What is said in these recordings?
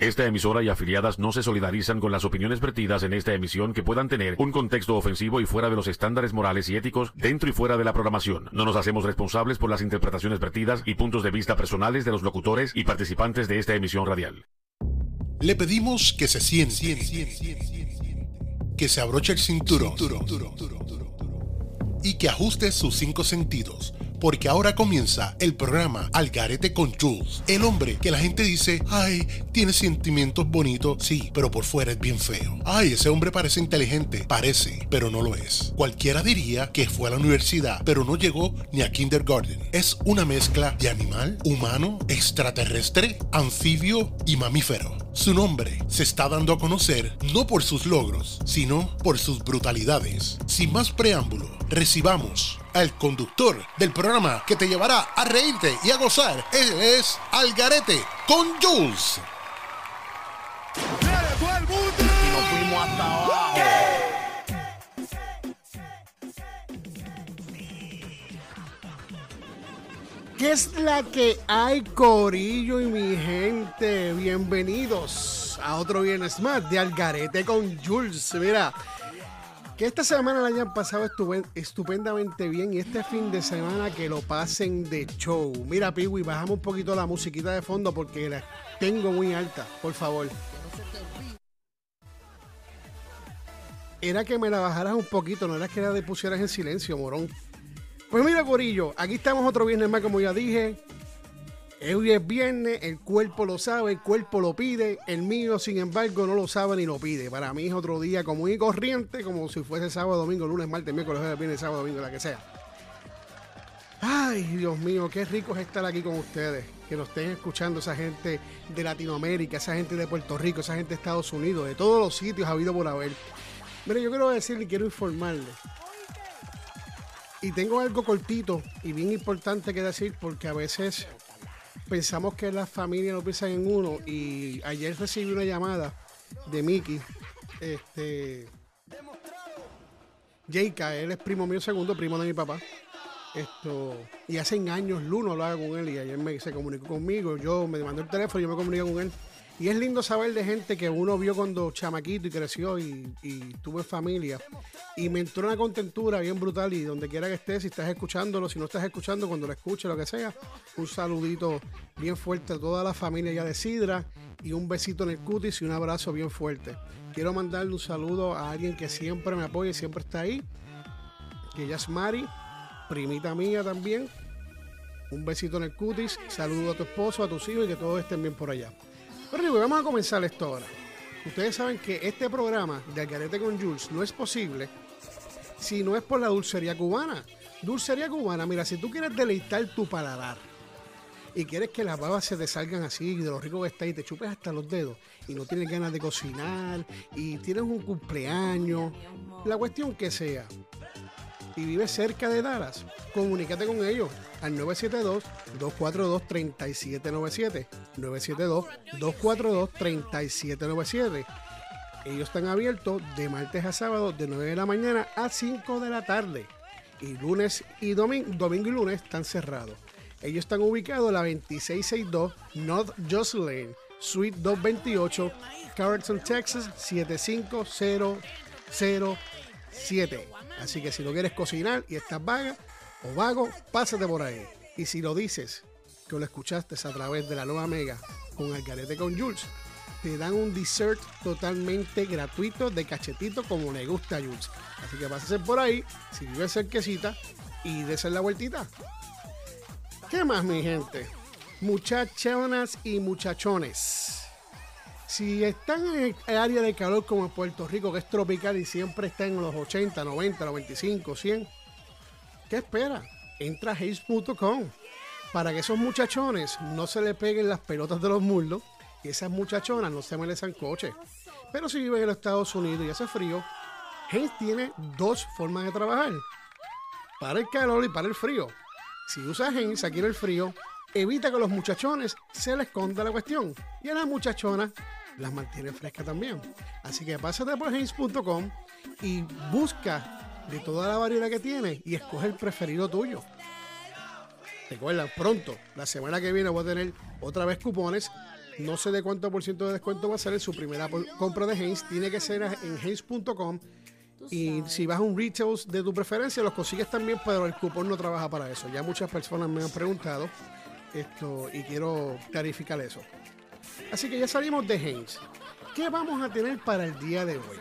Esta emisora y afiliadas no se solidarizan con las opiniones vertidas en esta emisión que puedan tener un contexto ofensivo y fuera de los estándares morales y éticos dentro y fuera de la programación. No nos hacemos responsables por las interpretaciones vertidas y puntos de vista personales de los locutores y participantes de esta emisión radial. Le pedimos que se siente, que se abroche el cinturón y que ajuste sus cinco sentidos porque ahora comienza el programa Algarete con Jules. El hombre que la gente dice, ay, tiene sentimientos bonitos, sí, pero por fuera es bien feo. Ay, ese hombre parece inteligente, parece, pero no lo es. Cualquiera diría que fue a la universidad, pero no llegó ni a kindergarten. Es una mezcla de animal, humano, extraterrestre, anfibio y mamífero. Su nombre se está dando a conocer no por sus logros, sino por sus brutalidades. Sin más preámbulo, recibamos al conductor del programa que te llevará a reírte y a gozar. Él es Algarete con Jules. ¿Qué es la que hay, Corillo y mi gente? Bienvenidos a otro viernes más de Algarete con Jules. Mira, que esta semana la hayan pasado estupen- estupendamente bien y este fin de semana que lo pasen de show. Mira, Piwi, bajamos un poquito la musiquita de fondo porque la tengo muy alta, por favor. Era que me la bajaras un poquito, no era que la pusieras en silencio, morón. Pues mira, Corillo, aquí estamos otro viernes más, como ya dije. Hoy es viernes, el cuerpo lo sabe, el cuerpo lo pide. El mío, sin embargo, no lo sabe ni lo pide. Para mí es otro día común y corriente, como si fuese sábado, domingo, lunes, martes, miércoles, viernes, sábado, domingo, la que sea. Ay, Dios mío, qué rico es estar aquí con ustedes. Que nos estén escuchando esa gente de Latinoamérica, esa gente de Puerto Rico, esa gente de Estados Unidos, de todos los sitios habido por haber. Mire, yo quiero decirle quiero informarle. Y tengo algo cortito y bien importante que decir porque a veces pensamos que las familias no piensan en uno y ayer recibí una llamada de Mickey, este Jayka, él es primo mío segundo, primo de mi papá. Esto, y hace años Luno hablaba con él y ayer me, se comunicó conmigo, yo me mandó el teléfono y yo me comuniqué con él. Y es lindo saber de gente que uno vio cuando chamaquito y creció y, y tuvo familia. Y me entró una contentura bien brutal y donde quiera que estés, si estás escuchándolo, si no estás escuchando, cuando lo escuches, lo que sea, un saludito bien fuerte a toda la familia ya de Sidra y un besito en el cutis y un abrazo bien fuerte. Quiero mandarle un saludo a alguien que siempre me apoya y siempre está ahí, que ella es Mari, primita mía también. Un besito en el cutis, saludo a tu esposo, a tus hijos y que todos estén bien por allá. Pero digo, vamos a comenzar esto ahora. Ustedes saben que este programa de Algarete con Jules no es posible si no es por la dulcería cubana. Dulcería cubana, mira, si tú quieres deleitar tu paladar y quieres que las babas se te salgan así de lo rico que está y te chupes hasta los dedos y no tienes ganas de cocinar y tienes un cumpleaños, la cuestión que sea, y vives cerca de Dallas, comunícate con ellos al 972-242-3797. 972-242-3797. Ellos están abiertos de martes a sábado de 9 de la mañana a 5 de la tarde. Y lunes y domingo, domingo y lunes están cerrados. Ellos están ubicados en la 2662 North Jocelyn, Suite 228, Carrollton, Texas 75007. Así que si no quieres cocinar y estás vaga o vago, pásate por ahí. Y si lo dices que lo escuchaste a través de la nueva Mega con Algarete con Jules, te dan un dessert totalmente gratuito de cachetito como le gusta a Jules. Así que pásase por ahí, si vives cerquecita, y desen la vueltita. ¿Qué más, mi gente? Muchachonas y muchachones. Si están en el área de calor como en Puerto Rico, que es tropical y siempre está en los 80, 90, 95, 100, ¿qué espera? Entra a Haze.com para que esos muchachones no se le peguen las pelotas de los muslos y esas muchachonas no se me les coche. Pero si viven en los Estados Unidos y hace frío, Haze tiene dos formas de trabajar. Para el calor y para el frío. Si usas Haze aquí en el frío, evita que los muchachones se les esconda la cuestión. Y a las muchachonas las mantiene frescas también. Así que pásate por Haze.com y busca de toda la variedad que tiene y escoge el preferido tuyo. Recuerda, pronto, la semana que viene voy a tener otra vez cupones no sé de cuánto por ciento de descuento va a ser en su primera compra de Heinz. Tiene que ser en heinz.com. Y si vas a un retail de tu preferencia, los consigues también, pero el cupón no trabaja para eso. Ya muchas personas me han preguntado esto y quiero clarificar eso. Así que ya salimos de Heinz. ¿Qué vamos a tener para el día de hoy?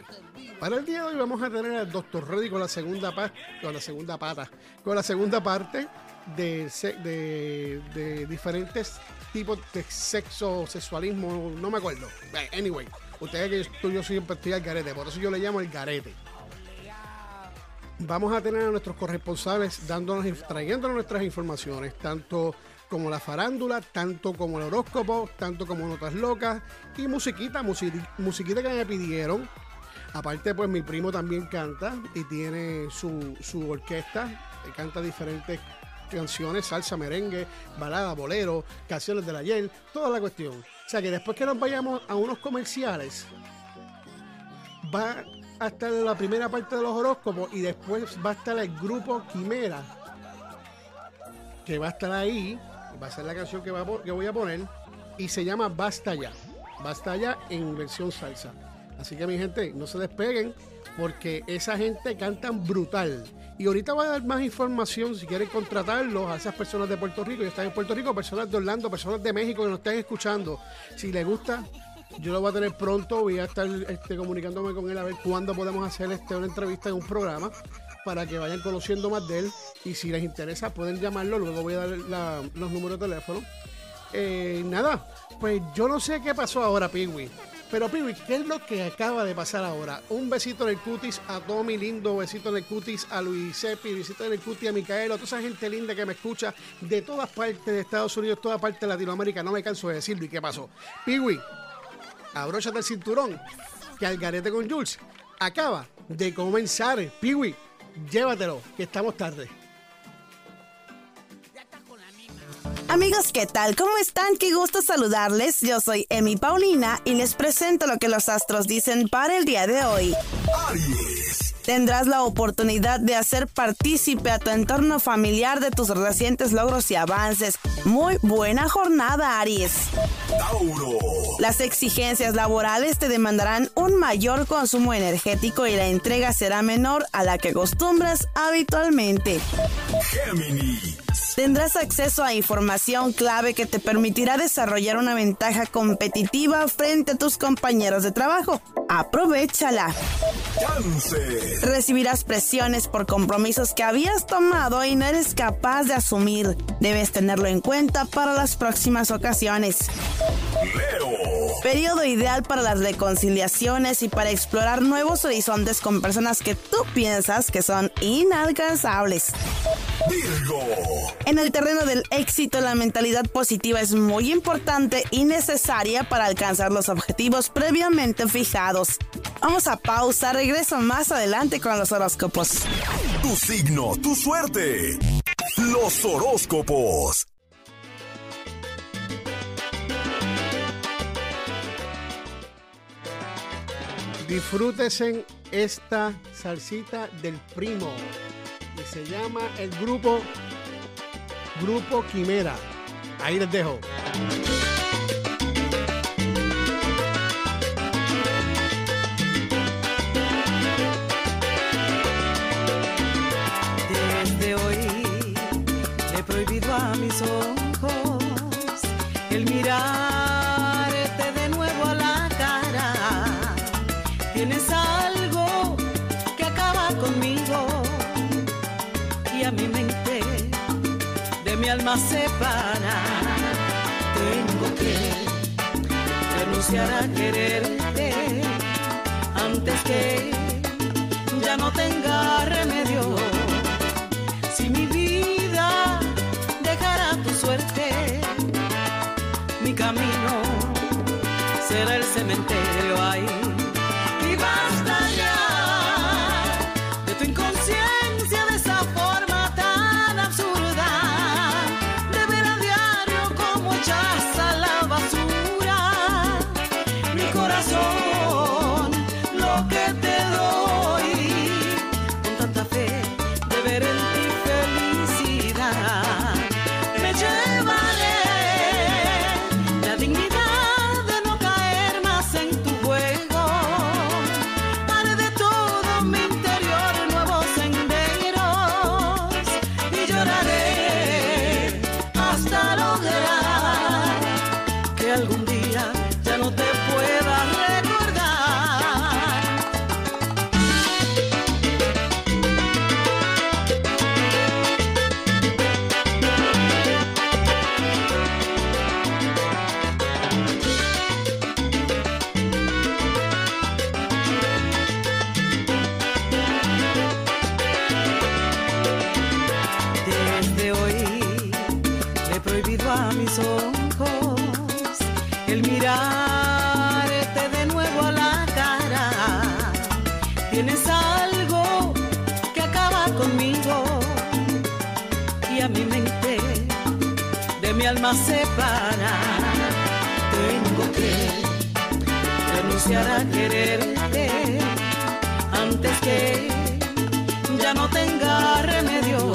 Para el día de hoy vamos a tener al Dr. Reddy con la segunda con la segunda pata, con la segunda parte de, diferentes tipos de sexo, sexualismo, no me acuerdo. Anyway, ustedes que yo, yo siempre estoy al garete, por eso yo le llamo el garete. Vamos a tener a nuestros corresponsales dándonos, trayéndonos nuestras informaciones, tanto como la farándula, tanto como el horóscopo, tanto como notas locas y musiquita, musiqui- musiquita que me pidieron. Aparte, pues mi primo también canta y tiene su, su orquesta, y canta diferentes canciones, salsa, merengue, balada, bolero, canciones del ayer, toda la cuestión. O sea que después que nos vayamos a unos comerciales, va a estar la primera parte de los horóscopos y después va a estar el grupo Quimera, que va a estar ahí, va a ser la canción que, voy a poner, y se llama Basta Ya. Basta Ya en versión salsa. Así que mi gente, no se despeguen, porque esa gente cantan brutal. Y ahorita voy a dar más información si quieren contratarlos a esas personas de Puerto Rico. Ya están en Puerto Rico, personas de Orlando, personas de México que nos estén escuchando. Si les gusta, yo lo voy a tener pronto. Voy a estar este, comunicándome con él a ver cuándo podemos hacer este, una entrevista en un programa para que vayan conociendo más de él. Y si les interesa, pueden llamarlo. Luego voy a dar los números de teléfono. Eh, nada, pues yo no sé qué pasó ahora, Piwi. Pero Piwi, ¿qué es lo que acaba de pasar ahora? Un besito en el cutis a Tommy Lindo, besito en el cutis a Luis besito en el cutis a Micaelo, a toda esa gente linda que me escucha de todas partes de Estados Unidos, toda parte de Latinoamérica. No me canso de decirlo. ¿Y qué pasó? Piwi, abróchate el cinturón, que Algarete con Jules acaba de comenzar. Piwi, llévatelo, que estamos tarde. Amigos, ¿qué tal? ¿Cómo están? Qué gusto saludarles. Yo soy Emi Paulina y les presento lo que los astros dicen para el día de hoy. Aries, Tendrás la oportunidad de hacer partícipe a tu entorno familiar de tus recientes logros y avances. Muy buena jornada, Aries. Tauro, Las exigencias laborales te demandarán un mayor consumo energético y la entrega será menor a la que acostumbras habitualmente. Géminis, Tendrás acceso a información clave que te permitirá desarrollar una ventaja competitiva frente a tus compañeros de trabajo. Aprovechala. Cáncer, Recibirás presiones por compromisos que habías tomado y no eres capaz de asumir. Debes tenerlo en cuenta para las próximas ocasiones. Leo, Periodo ideal para las reconciliaciones y para explorar nuevos horizontes con personas que tú piensas que son inalcanzables. Virgo, En el terreno del éxito, la mentalidad positiva es muy importante y necesaria para alcanzar los objetivos previamente fijados. Vamos a pausa, regreso más adelante con los horóscopos. tu signo, tu suerte. Los horóscopos. Disfrútese esta salsita del primo. Y se llama el grupo Grupo Quimera. Ahí les dejo. Desde hoy he prohibido a mis ojos alma separa. Tengo que renunciar a quererte antes que mi mente, de mi alma separa. Tengo que renunciar a quererte antes que ya no tenga remedio.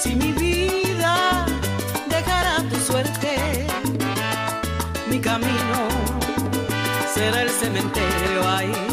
Si mi vida dejará tu suerte, mi camino será el cementerio ahí.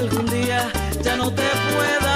algún día ya no te pueda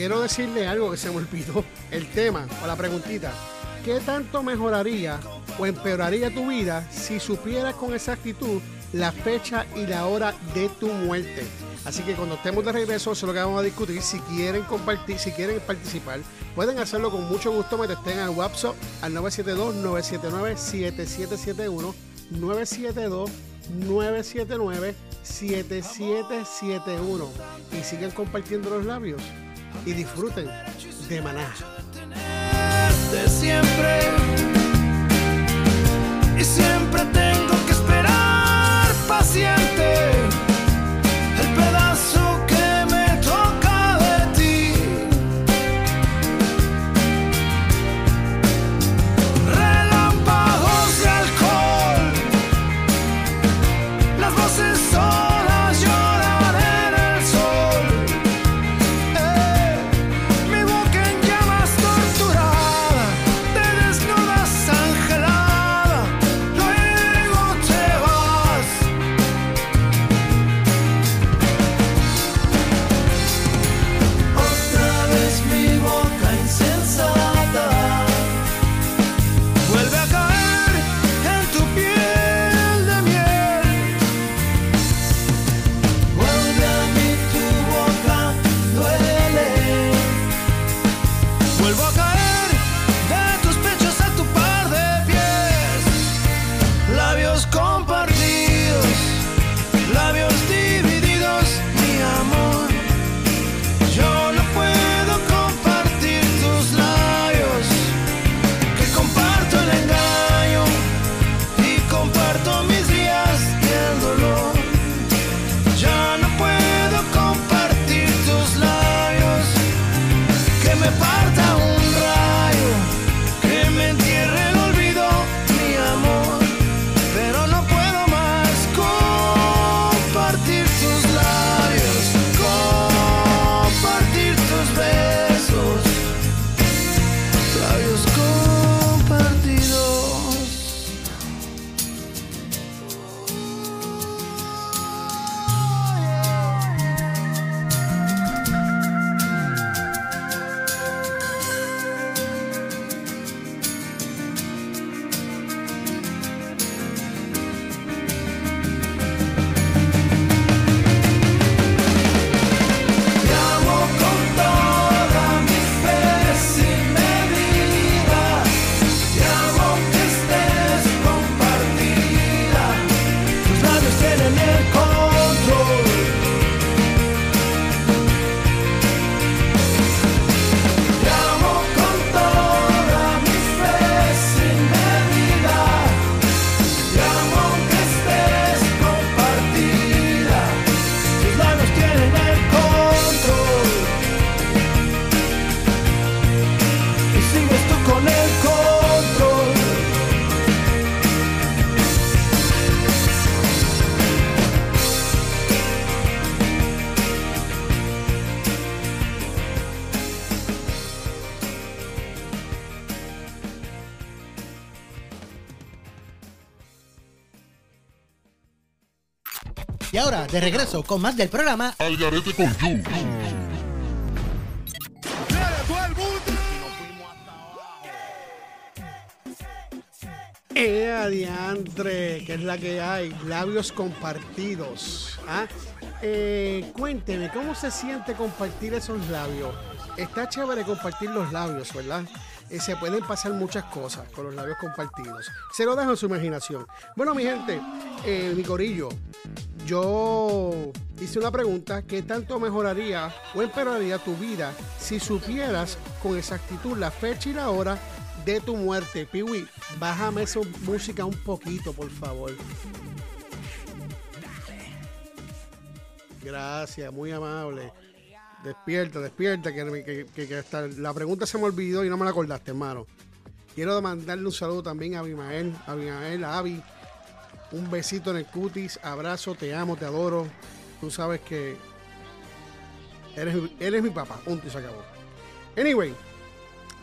quiero decirle algo que se me olvidó. El tema o la preguntita. ¿Qué tanto mejoraría o empeoraría tu vida si supieras con exactitud la fecha y la hora de tu muerte? Así que cuando estemos de regreso, eso es lo que vamos a discutir. Si quieren compartir, si quieren participar, pueden hacerlo con mucho gusto. Me estén al WhatsApp al 972-979-7771. 972-979-7771. Y sigan compartiendo los labios y disfruten de maná. de siempre y siempre tengo que esperar paciente de regreso con más del programa Al garete con Jules. ¡Eh, adiantre! Que es la que hay. Labios compartidos. ¿ah? Eh, cuénteme, ¿cómo se siente compartir esos labios? Está chévere compartir los labios, ¿verdad? Eh, se pueden pasar muchas cosas con los labios compartidos. Se lo dejo en su imaginación. Bueno, mi gente, eh, mi corillo, yo hice una pregunta, ¿qué tanto mejoraría o empeoraría tu vida si supieras con exactitud la fecha y la hora de tu muerte? Piwi, bájame esa música un poquito, por favor. Gracias, muy amable. Despierta, despierta, que, que- que- que hasta la pregunta se me olvidó y no me la acordaste, hermano. Quiero mandarle un saludo también a Abimael, a Abimael, a Avi. Un besito en el cutis, abrazo, te amo, te adoro. Tú sabes que eres, eres mi papá, punto y se acabó. Anyway,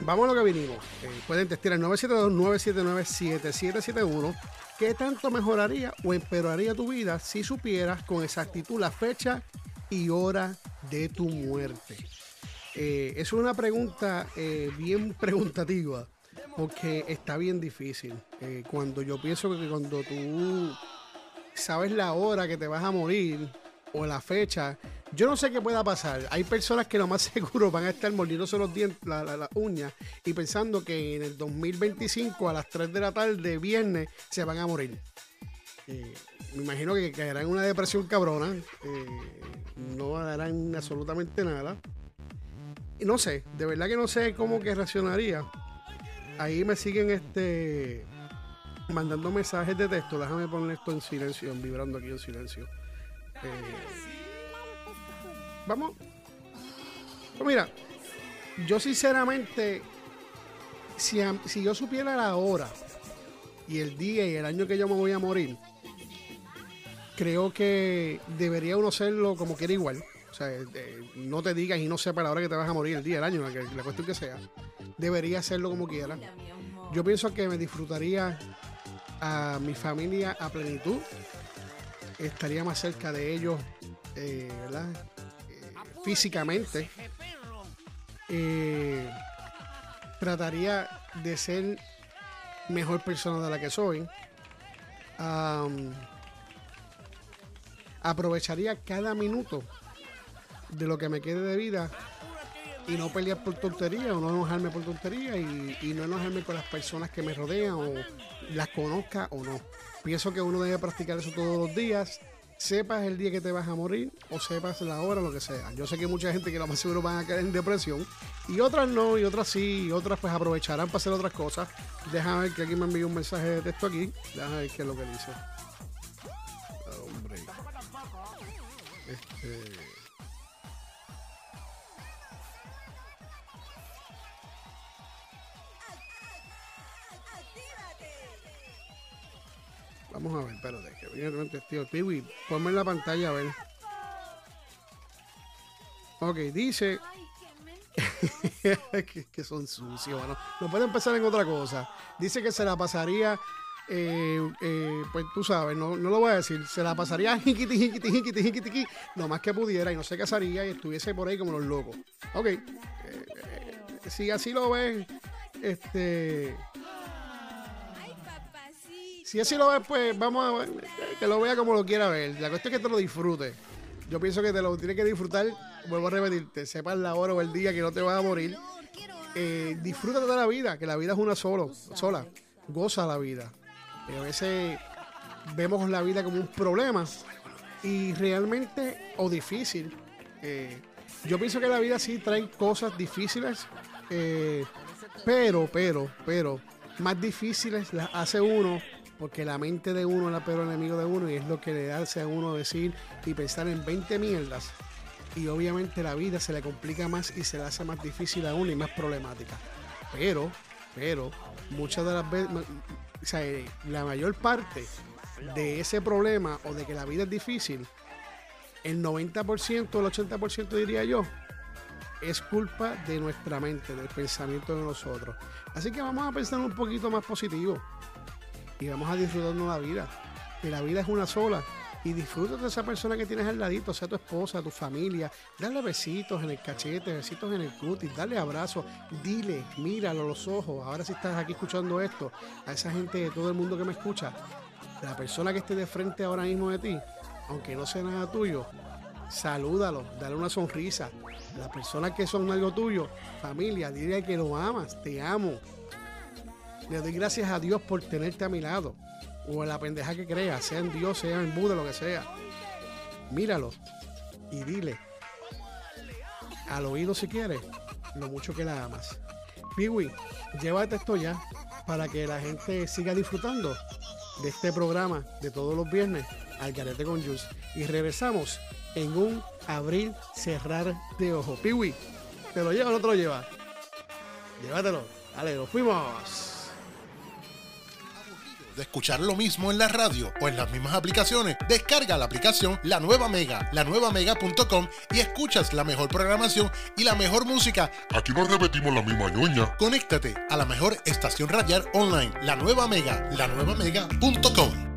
vamos a lo que vinimos. Eh, pueden testar al 972-979-7771. ¿Qué tanto mejoraría o empeoraría tu vida si supieras con exactitud la fecha y hora de tu muerte? Eh, es una pregunta eh, bien preguntativa porque está bien difícil. Eh, cuando yo pienso que cuando tú sabes la hora que te vas a morir o la fecha, yo no sé qué pueda pasar. Hay personas que lo más seguro van a estar mordiéndose los dientes, la- la- las uñas y pensando que en el 2025 a las 3 de la tarde, viernes, se van a morir. Eh, me imagino que caerán en una depresión cabrona. eh, no harán absolutamente nada. Y no sé, de verdad que no sé cómo que reaccionaría. Ahí me siguen este mandando mensajes de texto. Déjame poner esto en silencio, en vibrando aquí en silencio. Eh, vamos. Pues mira, yo sinceramente, si, a- si yo supiera la hora y el día y el año que yo me voy a morir, creo que debería uno hacerlo como quiera igual. O sea, eh, no te digas y no sepa la que te vas a morir, el día, el año, la, cuestión que sea. Debería hacerlo como quiera. Yo pienso que me disfrutaría a mi familia a plenitud. Estaría más cerca de ellos, eh, ¿verdad? Eh, físicamente. Eh, trataría de ser mejor persona de la que soy. Aprovecharía cada minuto de lo que me quede de vida y no pelear por tontería o no enojarme por tontería y, y no enojarme con las personas que me rodean o las conozca o no. Pienso que uno debe practicar eso todos los días, sepas el día que te vas a morir o sepas la hora, lo que sea. Yo sé que mucha gente que lo más seguro van a caer en depresión y otras no, y otras sí, y otras pues aprovecharán para hacer otras cosas. Déjame ver que alguien me envió un mensaje de texto aquí. Déjame ver qué es lo que dice. Hombre. Este. Vamos a ver, espérate, que viene el testigo. Piwi, ponme en la pantalla a ver. Ok, dice que, son sucios, mano. No puede empezar en otra cosa. Dice que se la pasaría, eh, eh, pues tú sabes, no, no lo voy a decir, se la pasaría jiquiti, jiquiti, jiquiti, jiquiti, lo más que pudiera y no se casaría y estuviese por ahí como los locos. Ok, eh, si así lo ven, este... Si así lo ves, pues vamos a ver, que lo vea como lo quiera ver. La cuestión es que te lo disfrute. Yo pienso que te lo tienes que disfrutar. Vuelvo a repetirte, sepas la hora o el día que no te vas a morir. Eh, disfrútate de la vida, que la vida es una solo, sola. Goza la vida. A veces vemos la vida como un problema y realmente o difícil. Eh, yo pienso que la vida sí trae cosas difíciles, eh, pero, pero, pero, más difíciles las hace uno porque la mente de uno es la peor enemigo de uno y es lo que le hace a uno decir y pensar en 20 mierdas. Y obviamente la vida se le complica más y se le hace más difícil a uno y más problemática. Pero, pero, muchas de las veces, o sea, la mayor parte de ese problema o de que la vida es difícil, el 90% o el 80% diría yo, es culpa de nuestra mente, del pensamiento de nosotros. Así que vamos a pensar un poquito más positivo y vamos a disfrutarnos la vida. Que la vida es una sola. Y disfruta de esa persona que tienes al ladito, sea tu esposa, tu familia. Dale besitos en el cachete, besitos en el cutis, dale abrazos, dile, míralo a los ojos. Ahora si estás aquí escuchando esto, a esa gente de todo el mundo que me escucha, la persona que esté de frente ahora mismo de ti, aunque no sea nada tuyo, salúdalo, dale una sonrisa. Las personas que son algo tuyo, familia, dile que lo amas, te amo. Le doy gracias a Dios por tenerte a mi lado. O en la pendeja que creas, sea en Dios, sea en Buda, lo que sea. Míralo y dile al oído si quieres lo mucho que la amas. Piwi, llévate esto ya para que la gente siga disfrutando de este programa de todos los viernes al Garete con Juice. Y regresamos en un abrir, cerrar de ojo. Piwi, ¿te lo lleva o no te lo lleva? Llévatelo. Dale, nos fuimos. De escuchar lo mismo en la radio o en las mismas aplicaciones, descarga la aplicación La Nueva Mega, lanuevamega.com y escuchas la mejor programación y la mejor música. Aquí no repetimos la misma ñoña. Conéctate a la mejor estación radial online, La Nueva Mega, lanuevamega.com. pasión,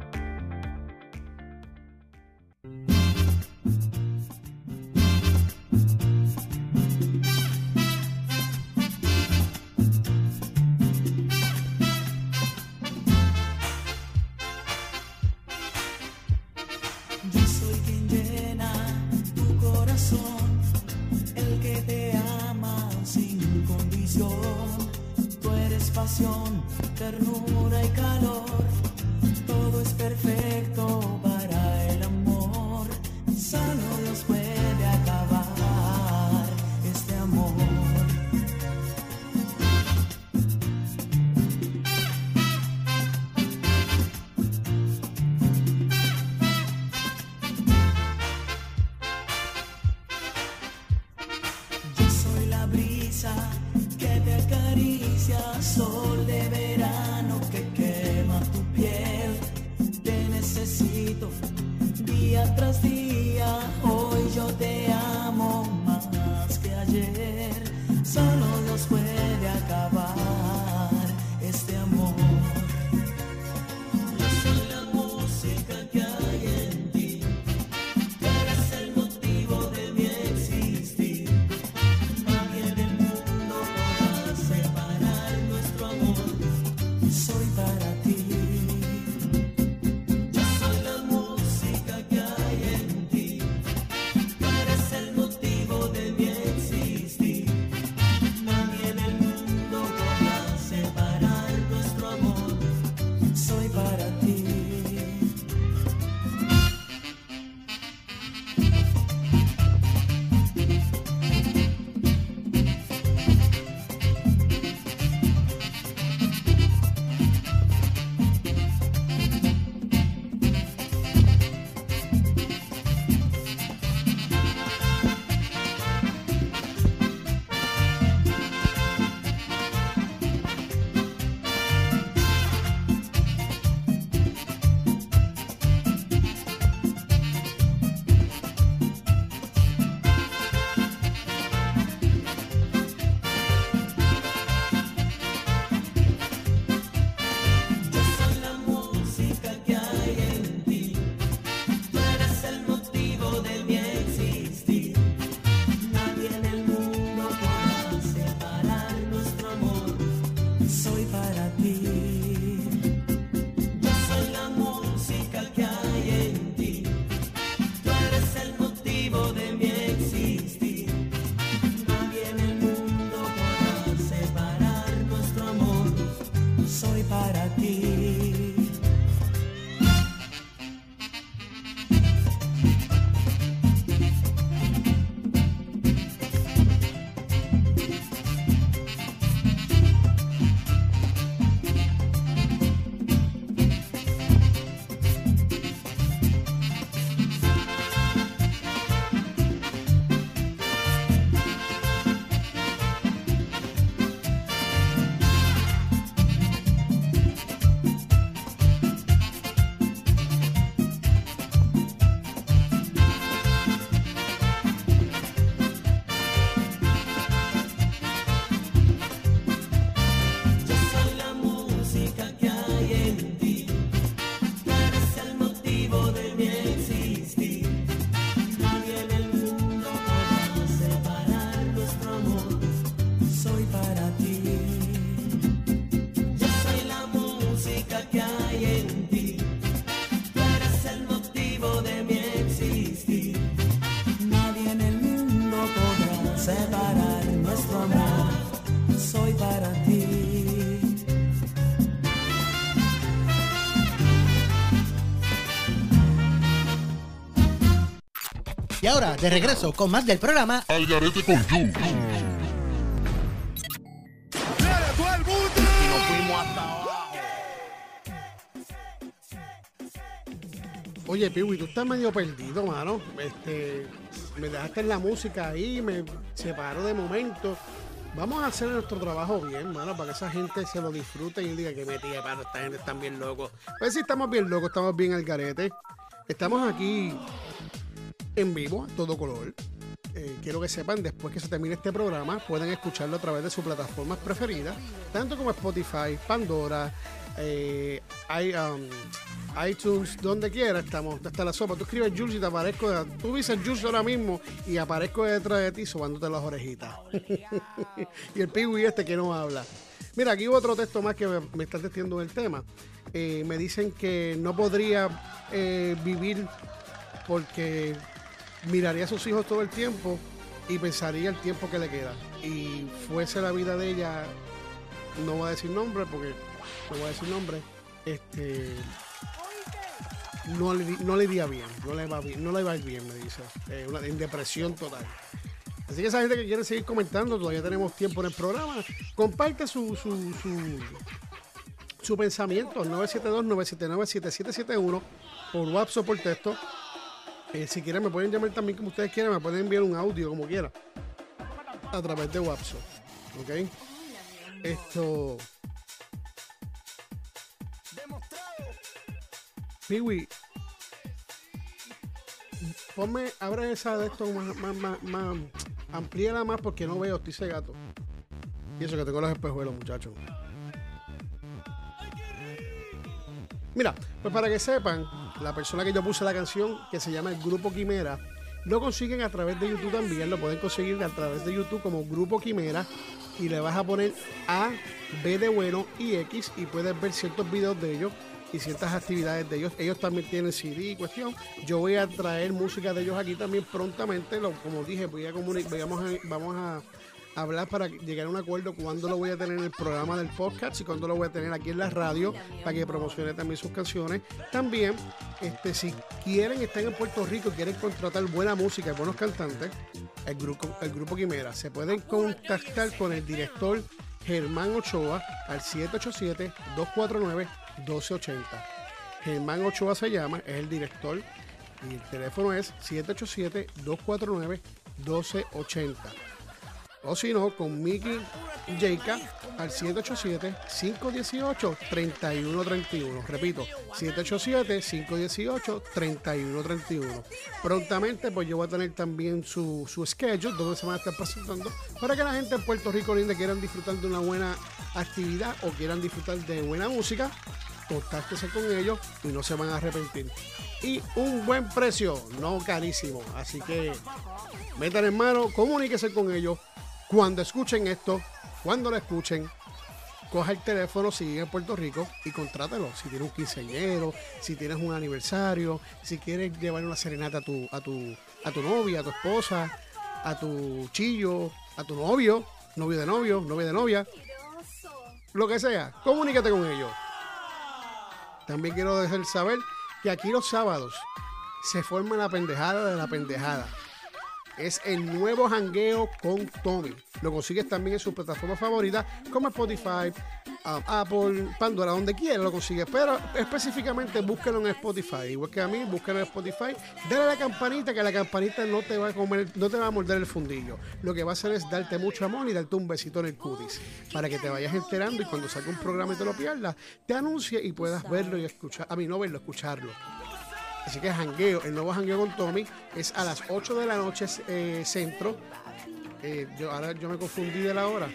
ahora, de regreso con más del programa Al garete con Jules. Oye, Piwi, tú estás medio perdido, mano. Este, me dejaste en la música ahí, me separo de momento. Vamos a hacer nuestro trabajo bien, mano, para que esa gente se lo disfrute y diga que me tía, para esta gente están bien locos. Pues sí, estamos bien locos, estamos bien al garete. Estamos aquí en vivo, a todo color. Eh, quiero que sepan, después que se termine este programa, pueden escucharlo a través de sus plataformas preferidas, tanto como Spotify, Pandora, eh, um, iTunes, donde quiera estamos, hasta la sopa. Tú escribes Jules y te aparezco, tú dices Jules ahora mismo y aparezco detrás de ti sobándote las orejitas. y el piwi este que no habla. Mira, aquí hubo otro texto más que me, me está testiendo el tema. Eh, me dicen que no podría vivir porque miraría a sus hijos todo el tiempo y pensaría el tiempo que le queda. Y fuese la vida de ella no voy a decir nombre porque no voy a decir nombre, este no le, no le iría bien, no le va bien, no le va bien, me dice, una- en depresión total. Así que esa gente que quiere seguir comentando, todavía tenemos tiempo en el programa, comparte su, su, su, su pensamiento, 972-979-7771, por WhatsApp o por texto. Eh, si quieren me pueden llamar también como ustedes quieran, me pueden enviar un audio como quieran, a través de WhatsApp. ¿Ok? Esto... Piwi, ponme, abre esa de esto más, más, más, más, amplíala más porque no veo, estoy gato. Y eso que tengo los espejuelos, muchachos. Mira, pues para que sepan, la persona que yo puse la canción, que se llama el Grupo Quimera, lo consiguen a través de YouTube también, lo pueden conseguir a través de YouTube como Grupo Quimera y le vas a poner A, B de bueno y X y puedes ver ciertos videos de ellos y ciertas actividades de ellos. Ellos también tienen CD y cuestión. Yo voy a traer música de ellos aquí también prontamente. Lo- como dije, voy a comunicar, vamos vamos a hablar para llegar a un acuerdo cuándo lo voy a tener en el programa del podcast y cuándo lo voy a tener aquí en la radio para que promocione también sus canciones. También, este, si quieren, están en Puerto Rico, quieren contratar buena música y buenos cantantes, el grupo, el grupo Quimera, se pueden contactar con el director Germán Ochoa al 787-249-1280. Germán Ochoa se llama, es el director y el teléfono es 787-249-1280. O si no, con Mickey Jaica al 787-518-3131. Repito, 787-518-3131. Prontamente, pues yo voy a tener también su, su schedule, donde se van a estar presentando, para que la gente en Puerto Rico linda quieran disfrutar de una buena actividad o quieran disfrutar de buena música. Contáctese con ellos y no se van a arrepentir. Y un buen precio, no carísimo. Así que metan en mano, comuníquese con ellos. Cuando escuchen esto, cuando lo escuchen, coja el teléfono si vive en Puerto Rico y contrátalo. Si tienes un quinceañero, si tienes un aniversario, si quieres llevar una serenata a tu, a tu, a tu novia, a tu esposa, a tu chillo, a tu novio, novio de novio, novia de novia, lo que sea, comunícate con ellos. También quiero dejar saber que aquí los sábados se forma la pendejada de la pendejada. Es el nuevo jangueo con Tommy. Lo consigues también en su plataforma favorita como Spotify, um, Apple, Pandora, donde quieras lo consigues. Pero específicamente búscalo en Spotify. Igual que a mí, búscalo en Spotify. Dale a la campanita, que la campanita no te va a comer, no te va a morder el fundillo. Lo que va a hacer es darte mucho amor y darte un besito en el cutis. Para que te vayas enterando y cuando saque un programa y te lo pierdas, te anuncie y puedas verlo y escuchar. A mí no verlo, escucharlo. Así que jangueo, el nuevo jangueo con Tommy es a las 8 de la noche eh, centro. Eh, ahora yo me confundí de la hora.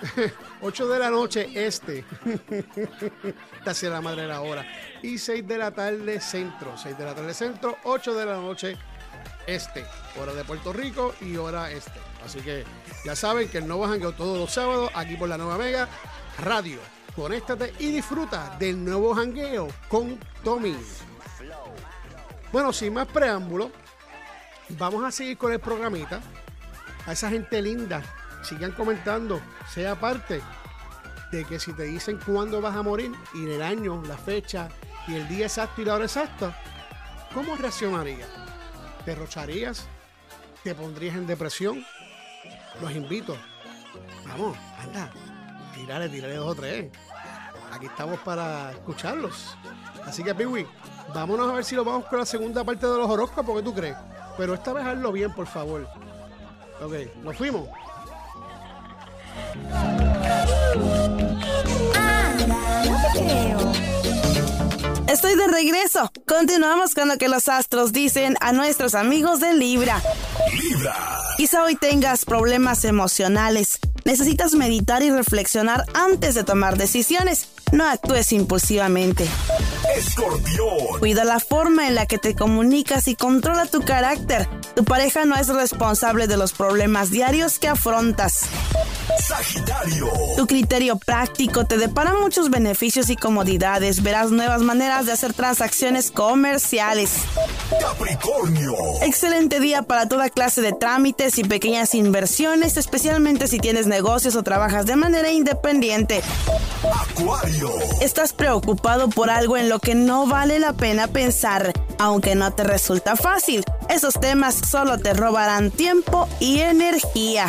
8 de la noche este. Hacia la madre de la hora. Y 6 de la tarde centro. 6 de la tarde centro, 8 de la noche este. Hora de Puerto Rico y hora este. Así que ya saben que el nuevo jangueo todos los sábados aquí por la Nueva Mega Radio. Conéctate y disfruta del nuevo jangueo con Tommy. Bueno, sin más preámbulo, vamos a seguir con el programita. A esa gente linda, sigan comentando, sea parte de que si te dicen cuándo vas a morir y el año, la fecha y el día exacto y la hora exacta, ¿cómo reaccionarías? ¿Te rocharías? ¿Te pondrías en depresión? Los invito. Vamos, anda. Tirale, tirale dos o tres. Aquí estamos para escucharlos. Así que, Piwi, vámonos a ver si lo vamos con la segunda parte de los horóscopos. ¿Qué tú crees? Pero esta vez hazlo bien, por favor. Ok, nos fuimos. Estoy de regreso. Continuamos con lo que los astros dicen a nuestros amigos de Libra. Libra. Quizá hoy tengas problemas emocionales. Necesitas meditar y reflexionar antes de tomar decisiones. No actúes impulsivamente. Escorpión. Cuida la forma en la que te comunicas y controla tu carácter. Tu pareja no es responsable de los problemas diarios que afrontas. Sagitario. Tu criterio práctico te depara muchos beneficios y comodidades. Verás nuevas maneras de hacer transacciones comerciales. Capricornio. Excelente día para toda clase de trámites y pequeñas inversiones, especialmente si tienes negocios o trabajas de manera independiente. Acuario. Estás preocupado por algo en lo que no vale la pena pensar, aunque no te resulta fácil. Esos temas solo te robarán tiempo y energía.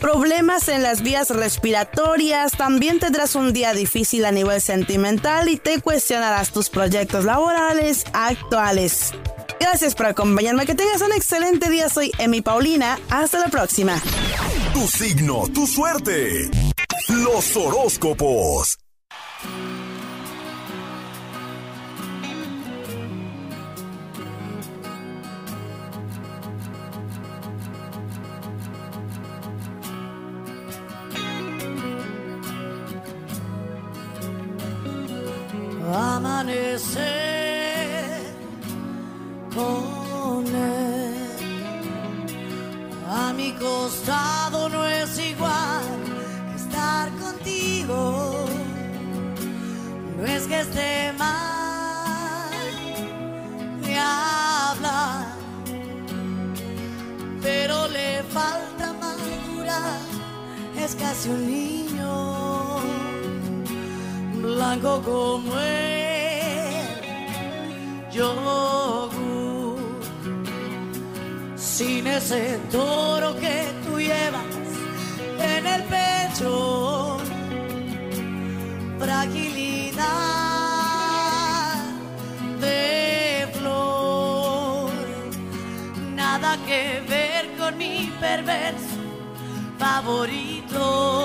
Problemas en las vías respiratorias, también tendrás un día difícil a nivel sentimental y te cuestionarás tus proyectos laborales actuales. Gracias por acompañarme, que tengas un excelente día, soy Emi Paulina, hasta la próxima. Tu signo, tu suerte. Los horóscopos. Amanecer con él. A mi costado no es igual que estar contigo. No es que esté mal de hablar, pero le falta madurar. Es casi un niño blanco como el yogur, sin ese toro que tú llevas en el pecho, fragilidad de flor, nada que ver con mi perverso favorito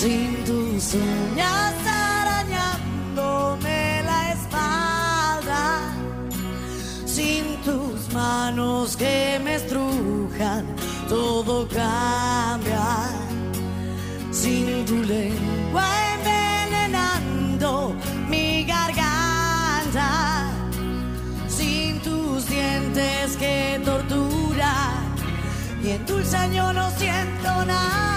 sin tus uñas arañándome la espalda, sin tus manos que me estrujan, todo cambia, sin tu lengua envenenando mi garganta, sin tus dientes que torturan y en dulce yo no siento nada.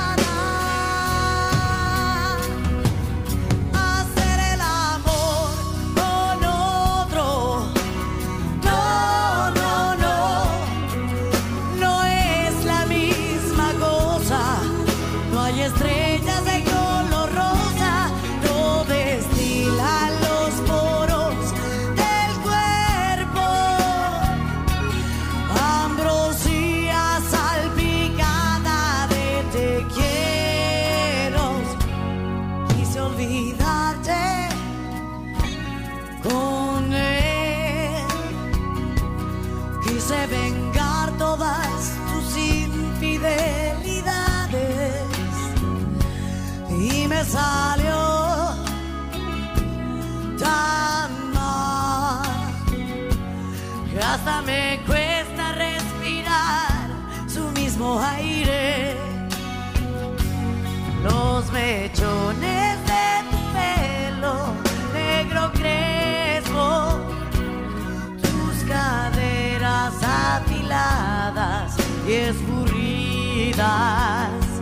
Escurridas,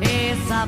esa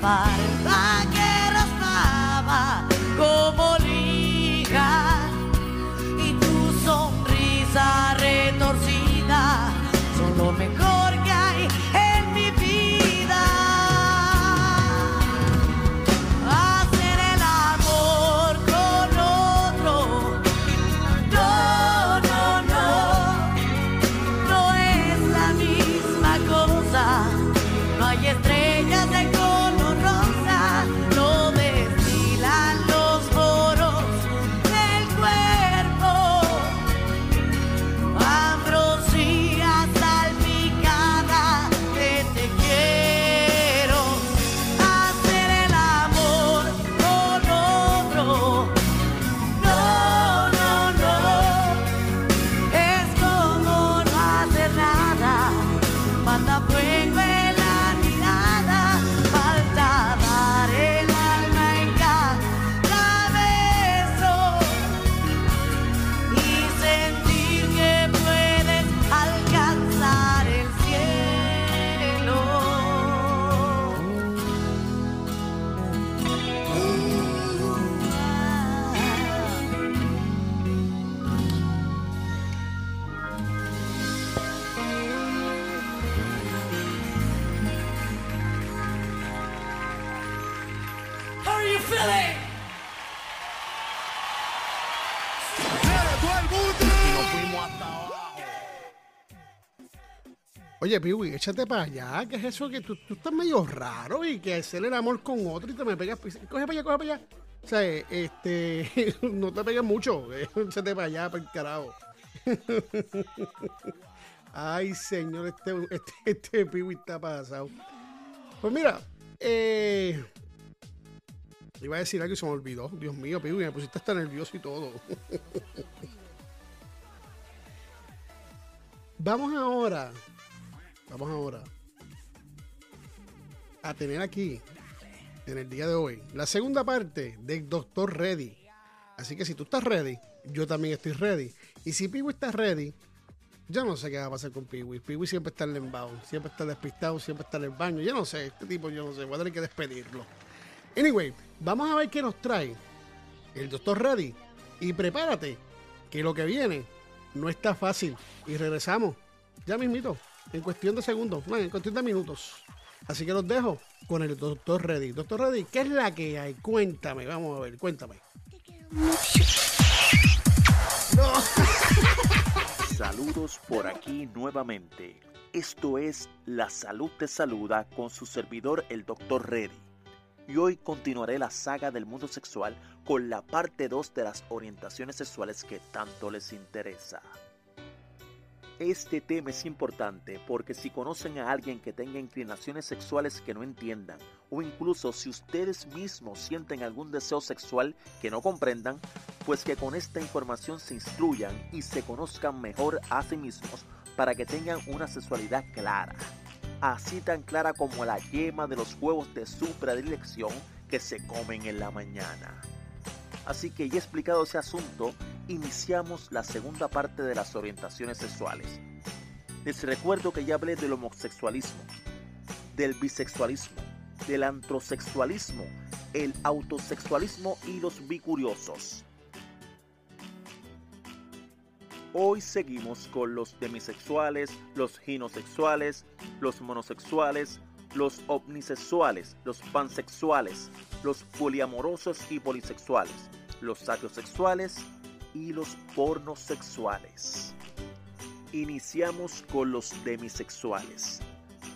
Oye, Piwi, échate para allá. ¿Qué es eso? Que tú, estás medio raro y que hacer el amor con otro y te me pegas. pis- Coge para allá, coge para allá. O sea, eh, este, no te pegues mucho. eh, Échate para allá, para el carajo. Ay, señor, este, este, este está pasado. Pues mira, eh, iba a decir algo y se me olvidó. Dios mío, Piwi, me pusiste hasta nervioso y todo. Vamos ahora Vamos ahora a tener aquí, en el día de hoy, la segunda parte del Doctor Ready. Así que si tú estás ready, yo también estoy ready. Y si Piwi está ready, yo no sé qué va a pasar con Piwi. Piwi siempre está en el inbound, siempre está despistado, siempre está en el baño. Yo no sé, este tipo yo no sé, voy a tener que despedirlo. Anyway, vamos a ver qué nos trae el Doctor Ready. Y prepárate, que lo que viene no está fácil. Y regresamos, ya mismito, en cuestión de segundos, no, en cuestión de minutos. Así que los dejo con el Doctor Ready. Doctor Ready, ¿qué es la que hay? Cuéntame, vamos a ver, cuéntame. Saludos por aquí nuevamente. Esto es La Salud te saluda con su servidor el Dr. Reddy. Y hoy continuaré la saga del mundo sexual con la parte 2 de las orientaciones sexuales que tanto les interesa. Este tema es importante porque si conocen a alguien que tenga inclinaciones sexuales que no entiendan, o incluso si ustedes mismos sienten algún deseo sexual que no comprendan, pues que con esta información se instruyan y se conozcan mejor a sí mismos para que tengan una sexualidad clara. Así tan clara como la yema de los huevos de su predilección que se comen en la mañana. Así que ya explicado ese asunto, iniciamos la segunda parte de las orientaciones sexuales. Les recuerdo que ya hablé del homosexualismo, del bisexualismo, del antrosexualismo, el autosexualismo y los bicuriosos. Hoy seguimos con los demisexuales, los ginosexuales, los monosexuales, los omnisexuales, los pansexuales, los poliamorosos y polisexuales, los sapiosexuales y los pornosexuales. Iniciamos con los demisexuales.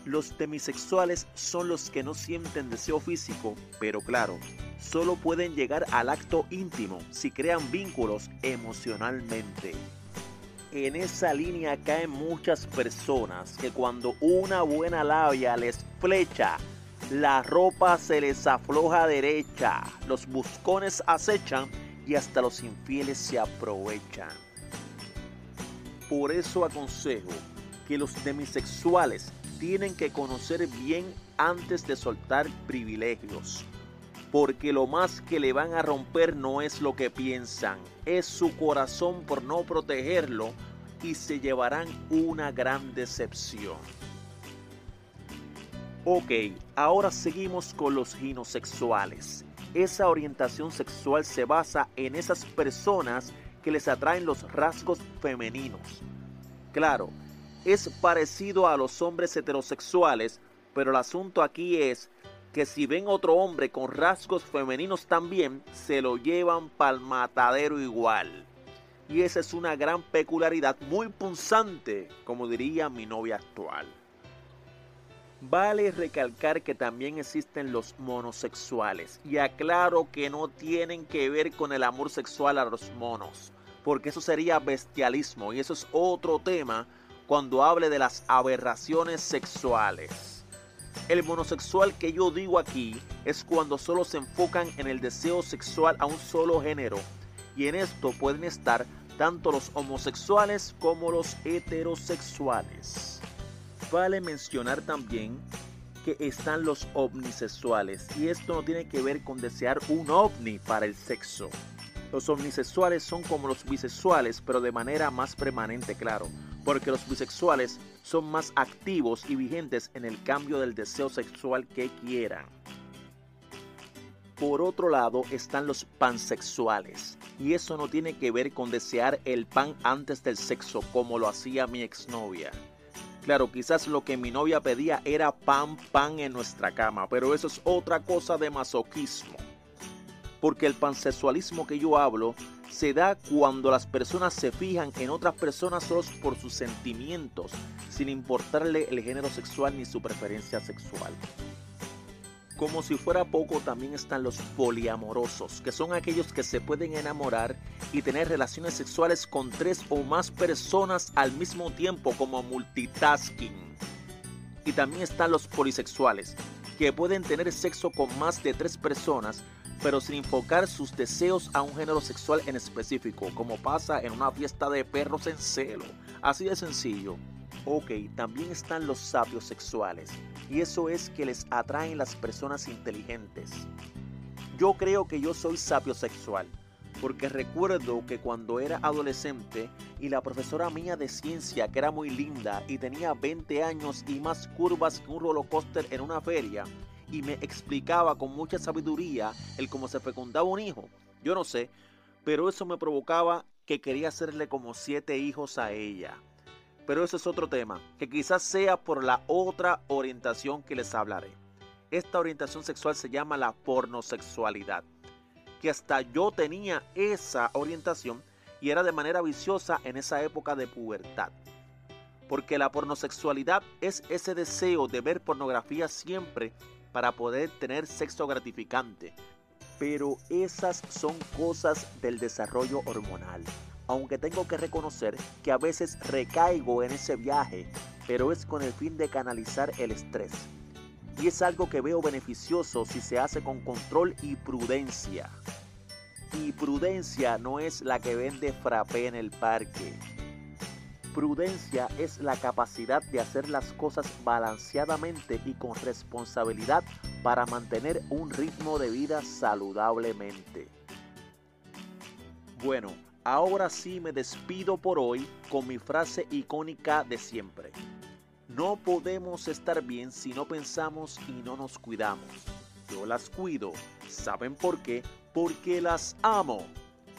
Los demisexuales son los que no sienten deseo físico, pero claro, solo pueden llegar al acto íntimo si crean vínculos emocionalmente. En esa línea caen muchas personas que cuando una buena labia les flecha, la ropa se les afloja derecha, los buscones acechan y hasta los infieles se aprovechan. Por eso aconsejo que los demisexuales tienen que conocer bien antes de soltar privilegios. Porque lo más que le van a romper no es lo que piensan, es su corazón por no protegerlo y se llevarán una gran decepción. Ok, ahora seguimos con los ginosexuales. Esa orientación sexual se basa en esas personas que les atraen los rasgos femeninos. Claro, es parecido a los hombres heterosexuales, pero el asunto aquí es que si ven otro hombre con rasgos femeninos también, se lo llevan pa'l matadero igual. Y esa es una gran peculiaridad muy punzante, como diría mi novia actual. Vale recalcar que también existen los monosexuales y aclaro que no tienen que ver con el amor sexual a los monos, porque eso sería bestialismo y eso es otro tema cuando hable de las aberraciones sexuales. El monosexual que yo digo aquí es cuando solo se enfocan en el deseo sexual a un solo género y en esto pueden estar tanto los homosexuales como los heterosexuales. Vale mencionar también que están los omnisexuales y esto no tiene que ver con desear un ovni para el sexo. Los omnisexuales son como los bisexuales pero de manera más permanente, claro, porque los bisexuales son más activos y vigentes en el cambio del deseo sexual que quieran. Por otro lado están los pansexuales, y eso no tiene que ver con desear el pan antes del sexo como lo hacía mi exnovia. Claro, quizás lo que mi novia pedía era pan, pan en nuestra cama, pero eso es otra cosa de masoquismo. Porque el pansexualismo que yo hablo se da cuando las personas se fijan en otras personas solo por sus sentimientos, sin importarle el género sexual ni su preferencia sexual. Como si fuera poco, también están los poliamorosos, que son aquellos que se pueden enamorar y tener relaciones sexuales con tres o más personas al mismo tiempo como multitasking. Y también están los polisexuales, que pueden tener sexo con más de tres personas, pero sin enfocar sus deseos a un género sexual en específico, como pasa en una fiesta de perros en celo. Así de sencillo. Ok, también están los sapios sexuales, y eso es que les atraen las personas inteligentes. Yo creo que yo soy sapio sexual, porque recuerdo que cuando era adolescente y la profesora mía de ciencia, que era muy linda y tenía 20 años y más curvas que un roller coaster en una feria, y me explicaba con mucha sabiduría el cómo se fecundaba un hijo, yo no sé, pero eso me provocaba que quería hacerle como siete hijos a ella. Pero eso es otro tema, que quizás sea por la otra orientación que les hablaré. Esta orientación sexual se llama la pornosexualidad, que hasta yo tenía esa orientación y era de manera viciosa en esa época de pubertad. Porque la pornosexualidad es ese deseo de ver pornografía siempre para poder tener sexo gratificante. Pero esas son cosas del desarrollo hormonal aunque tengo que reconocer que a veces recaigo en ese viaje, pero es con el fin de canalizar el estrés. Y es algo que veo beneficioso si se hace con control y prudencia. Y prudencia no es la que vende frappé en el parque. Prudencia es la capacidad de hacer las cosas balanceadamente y con responsabilidad para mantener un ritmo de vida saludablemente. Bueno, Ahora sí me despido por hoy con mi frase icónica de siempre. No podemos estar bien si no pensamos y no nos cuidamos. Yo las cuido. ¿Saben por qué? Porque las amo.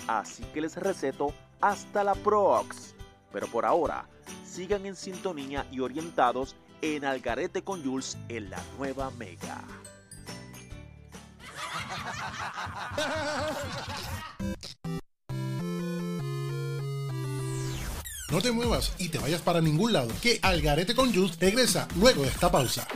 Así que les receto hasta la prox. Pero por ahora, sigan en sintonía y orientados en Algarete con Jules en la nueva Mega. No te muevas y te vayas para ningún lado, que Algarete con Jules regresa luego de esta pausa.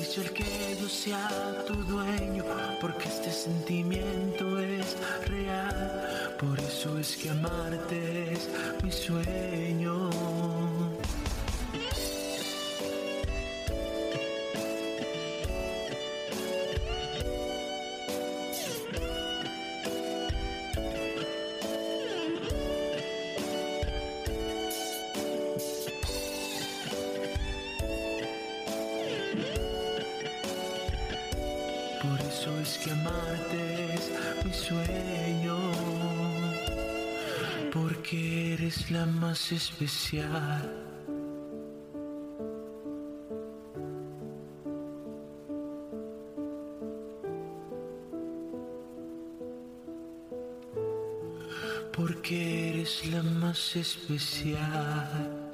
Dice el que yo sea tu dueño, porque este sentimiento es real. Por eso es que amarte es mi sueño. Especial. Porque eres la más especial.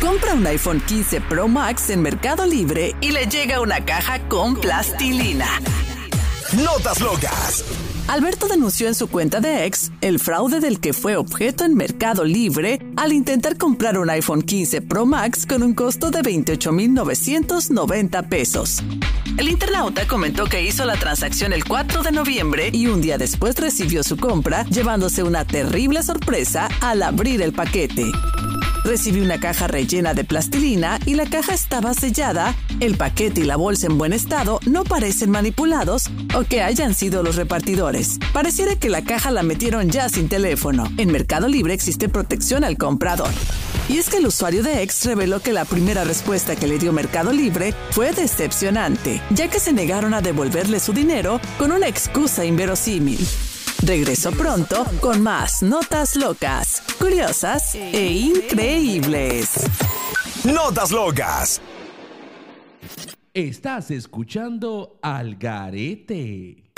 Compra un iPhone 15 Pro Max en Mercado Libre y le llega una caja con plastilina. Notas locas. Alberto denunció en su cuenta de ex el fraude del que fue objeto en Mercado Libre al intentar comprar un iPhone 15 Pro Max con un costo de 28.990 pesos. El internauta comentó que hizo la transacción el 4 de noviembre y un día después recibió su compra, llevándose una terrible sorpresa al abrir el paquete. Recibí una caja rellena de plastilina y la caja estaba sellada. El paquete y la bolsa en buen estado no parecen manipulados o que hayan sido los repartidores. Pareciera que la caja la metieron ya sin teléfono. En Mercado Libre existe protección al comprador. Y es que el usuario de X reveló que la primera respuesta que le dio Mercado Libre fue decepcionante, ya que se negaron a devolverle su dinero con una excusa inverosímil. Regreso pronto con más notas locas, curiosas e increíbles. Notas locas. Estás escuchando Al Garete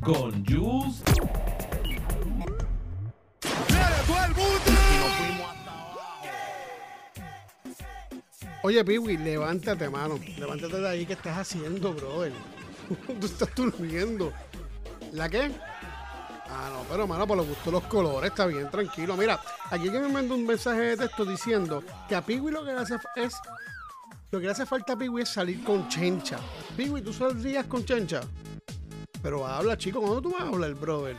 con Jules. Oye, Piwi, levántate, mano. Levántate de ahí. ¿Qué estás haciendo, brother? Tú estás durmiendo. ¿La qué? Ah, no, pero mano, por lo gusto los colores, está bien, tranquilo. Mira, aquí que me mandó un mensaje de texto diciendo que a Piwi lo que le hace es. Lo que le hace falta a Piwi es salir con Chencha. Piwi, ¿tú saldrías con Chencha? Pero habla, chico, ¿cuándo tú vas a hablar, brother?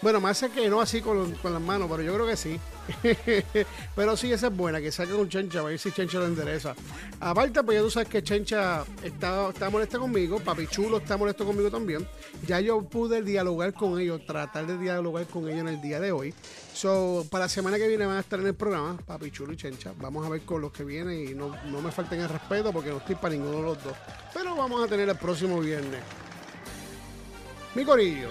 Bueno, me hace que no así con, con las manos, pero yo creo que sí. pero sí, esa es buena, que saque con Chencha, a ver si Chencha lo endereza. Aparte, pues ya tú sabes que Chencha está, está molesta conmigo, Papi Chulo está molesto conmigo también. Ya yo pude dialogar con ellos, tratar de dialogar con ellos en el día de hoy. So, para la semana que viene van a estar en el programa, Papi Chulo y Chencha. Vamos a ver con los que vienen y no, no me falten el respeto porque no estoy para ninguno de los dos. Pero vamos a tener el próximo viernes. Mi corillo,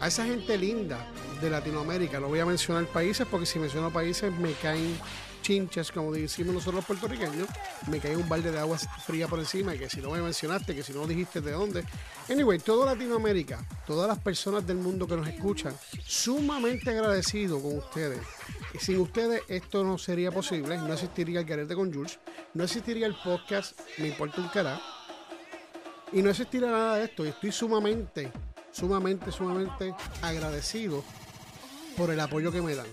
a esa gente linda de Latinoamérica, no voy a mencionar países porque si menciono países me caen chinches, como decimos nosotros los puertorriqueños, me cae un balde de agua fría por encima, que si no me mencionaste, que si no dijiste de dónde. Anyway, toda Latinoamérica, todas las personas del mundo que nos escuchan, sumamente agradecido con ustedes. Sin ustedes esto no sería posible, no existiría el Garete con Jules, no existiría el podcast Me Importa un Cará, y no existiría nada de esto. Y estoy sumamente, sumamente, sumamente agradecido por el apoyo que me dan.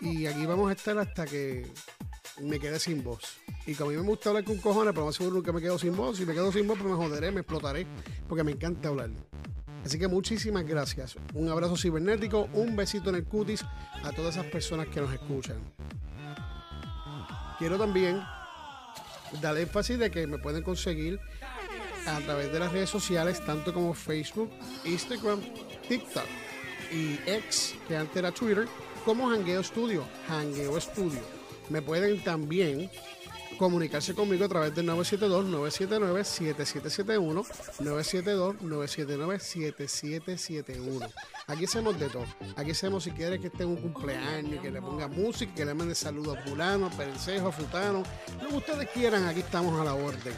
Y aquí vamos a estar hasta que me quede sin voz. Y como a mí me gusta hablar con cojones, pero más seguro que me quedo sin voz. Si me quedo sin voz, pues me joderé, me explotaré, porque me encanta hablar. Así que muchísimas gracias. Un abrazo cibernético, un besito en el cutis a todas esas personas que nos escuchan. Quiero también dar énfasis de que me pueden conseguir a través de las redes sociales, tanto como Facebook, Instagram, TikTok y X, que antes era Twitter, como Hangueo Studio. Hangueo Studio. Me pueden también comunicarse conmigo a través del 972-979-7771, 972-979-7771. Aquí hacemos de todo. Aquí hacemos si quieres que esté un cumpleaños, que le ponga música, que le mande saludos a fulano, perencejo, frutano, lo que ustedes quieran, aquí estamos a la orden.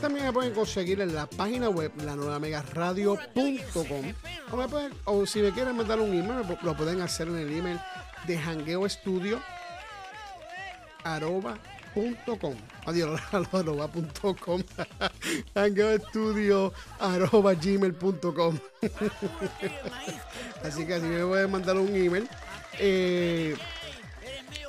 También me pueden conseguir en la página web, la nueva megaradio.com. O, me o si me quieren mandar un email, lo pueden hacer en el email de Hangueo Studio arroba punto com. Adiós, arroba punto com. Hangueoestudio arroba gmail punto com. Así que así me pueden mandar un email. Eh,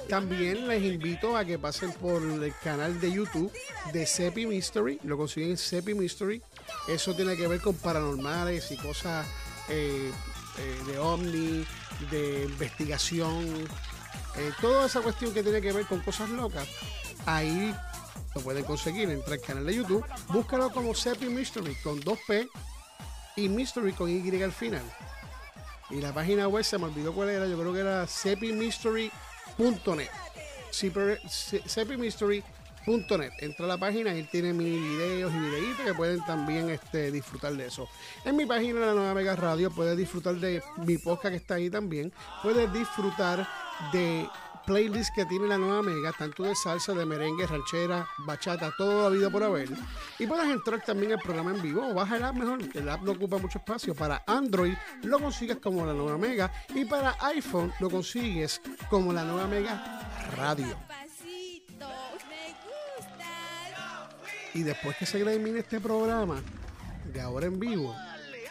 también les invito a que pasen por el canal de YouTube de Sepi Mystery. Lo consiguen en Sepi Mystery. Eso tiene que ver con paranormales y cosas eh, eh, de ovni, de investigación. toda esa cuestión que tiene que ver con cosas locas. Ahí lo pueden conseguir. Entra al canal de YouTube. Búscalo como Sepi Mystery con 2P y Mystery con Y al final. Y la página web se me olvidó cuál era. Yo creo que era Sepi Mystery sepimystery.net. Sepimystery.net. Entra a la página y él tiene mini videos y videitos que pueden también este, disfrutar de eso. En mi página, la Nueva Mega Radio, puedes disfrutar de mi podcast que está ahí también. Puedes disfrutar de playlist que tiene la nueva Mega, tanto de salsa, de merengue, ranchera, bachata, todo ha habido por haber. Y puedes entrar también al programa en vivo o baja el app mejor. El app no ocupa mucho espacio. Para Android lo consigues como la nueva Mega y para iPhone lo consigues como la nueva Mega Radio. Y después que se termine este programa de ahora en vivo,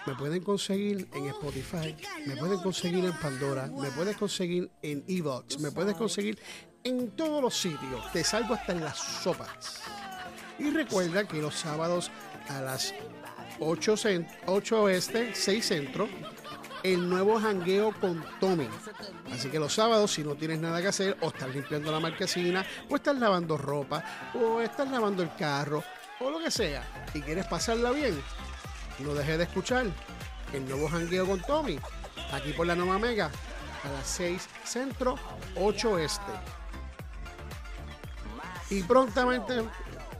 me pueden conseguir en Spotify, me pueden conseguir en Pandora, me puedes conseguir en Evox, me puedes conseguir en todos los sitios. Te salgo hasta en las sopas. Y recuerda que los sábados a las 8, cen- 8 oeste, 6 centro, el nuevo jangueo con Tommy. Así que los sábados, si no tienes nada que hacer, o estás limpiando la marquesina, o estás lavando ropa, o estás lavando el carro, o lo que sea, y quieres pasarla bien, no dejes de escuchar el nuevo jangueo con Tommy, aquí por la Nueva Mega, a las 6 centro, 8 este. Y prontamente,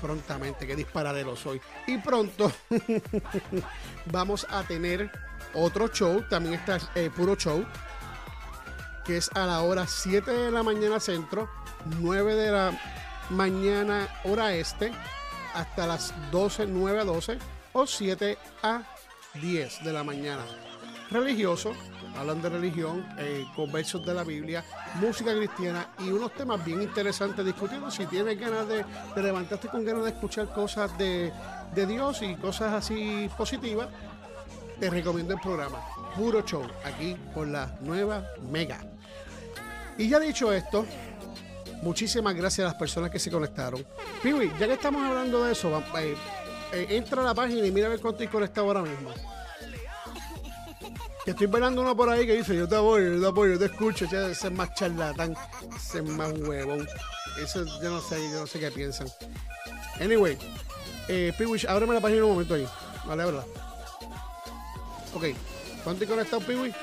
prontamente, que disparadero soy. Y pronto vamos a tener otro show, también está eh, puro show, que es a la hora 7 de la mañana centro, 9 de la mañana hora este, hasta las 12, 9 a 12, o 7 a 10 de la mañana. Religioso, hablan de religión, eh, con versos de la Biblia, música cristiana y unos temas bien interesantes discutiendo. Si tienes ganas de, de levantarte con ganas de escuchar cosas de, de Dios y cosas así positivas, te recomiendo el programa Puro Show, aquí por la nueva Mega. Y ya dicho esto, muchísimas gracias a las personas que se conectaron. Piwi, ya que estamos hablando de eso, va- eh, eh, entra a la página y mira a ver cuánto estoy conectado ahora mismo. Que estoy bailando uno por ahí que dice, yo te apoyo, yo te apoyo, yo te escucho, ese es más charlatán, ese es más huevón. Eso yo no sé, yo no sé qué piensan. Anyway, eh, ábreme la página un momento ahí. Vale, ábrela. Ok, ¿cuánto he conectado, Piwi?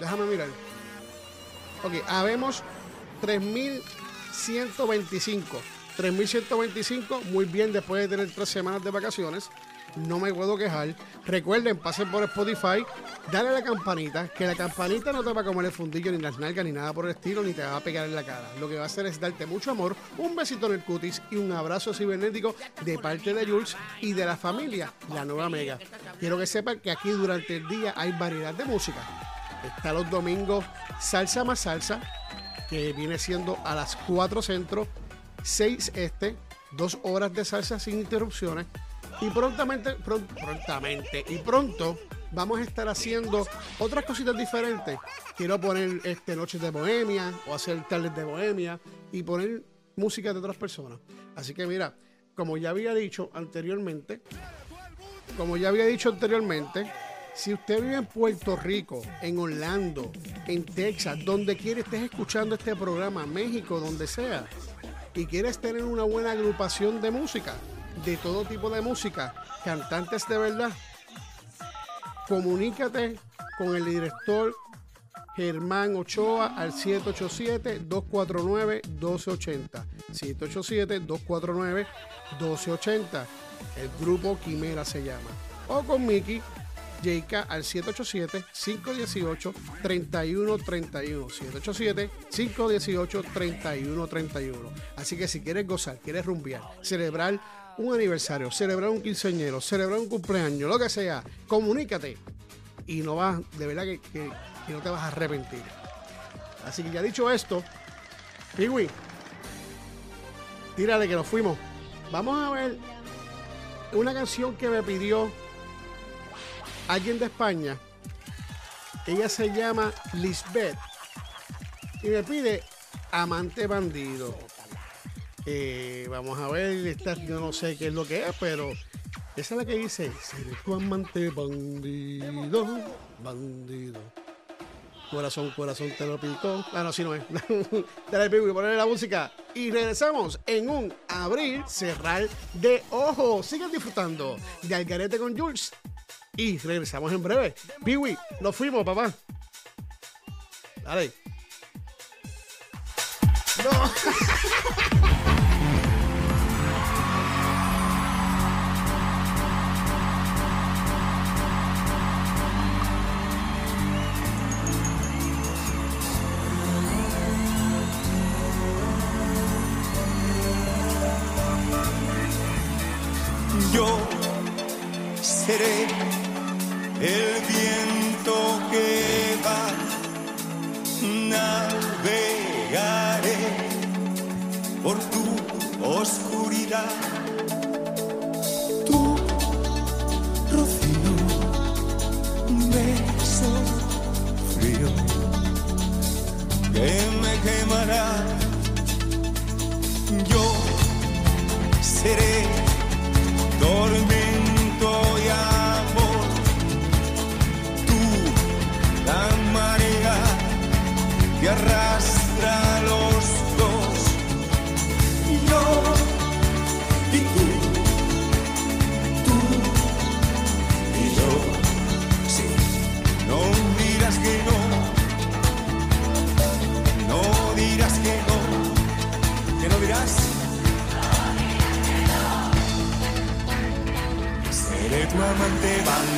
Déjame mirar. Ok, habemos 3.125. 3.125, muy bien después de tener tres semanas de vacaciones. No me puedo quejar. Recuerden, pasen por Spotify, dale a la campanita, que la campanita no te va a comer el fundillo, ni las nalgas, ni nada por el estilo, ni te va a pegar en la cara. Lo que va a hacer es darte mucho amor, un besito en el cutis y un abrazo cibernético de parte de Jules y de la familia, la nueva Mega. Quiero que sepan que aquí durante el día hay variedad de música. Está los domingos Salsa más Salsa, que viene siendo a las 4 centro, 6 este, dos horas de salsa sin interrupciones. Y prontamente, pron- prontamente y pronto vamos a estar haciendo otras cositas diferentes. Quiero poner este noches de bohemia o hacer tardes de bohemia y poner música de otras personas. Así que mira, como ya había dicho anteriormente, como ya había dicho anteriormente, si usted vive en Puerto Rico, en Orlando, en Texas, donde quiera estés escuchando este programa, México, donde sea, y quieres tener una buena agrupación de música, de todo tipo de música, cantantes de verdad, comunícate con el director Germán Ochoa al 787-249-1280. 787-249-1280. El grupo Quimera se llama. O con Mickey Jayca al 787-518-3131. 787-518-3131. Así que si quieres gozar, quieres rumbear, celebrar un aniversario, celebrar un quinceañero, celebrar un cumpleaños, lo que sea, comunícate. Y no vas, de verdad que, que- no te vas a arrepentir. Así que ya dicho esto, Piwi, tírale que nos fuimos. Vamos a ver una canción que me pidió alguien de España. Ella se llama Lisbeth. Y me pide Amante Bandido. Eh, vamos a ver, esta, yo no sé qué es lo que es, pero esa es la que dice, seré tu amante bandido, bandido. Corazón, corazón te lo picó. Ah, no, si no es. Dale y ponerle la música. Y regresamos en un abrir, cerrar de ojos. Sigan disfrutando de Algarete con Jules y regresamos en breve. Biwi, nos fuimos, papá. Dale. No. vida. Tú, rocío, un beso frío que me quemará. Yo seré dormido. eternamente van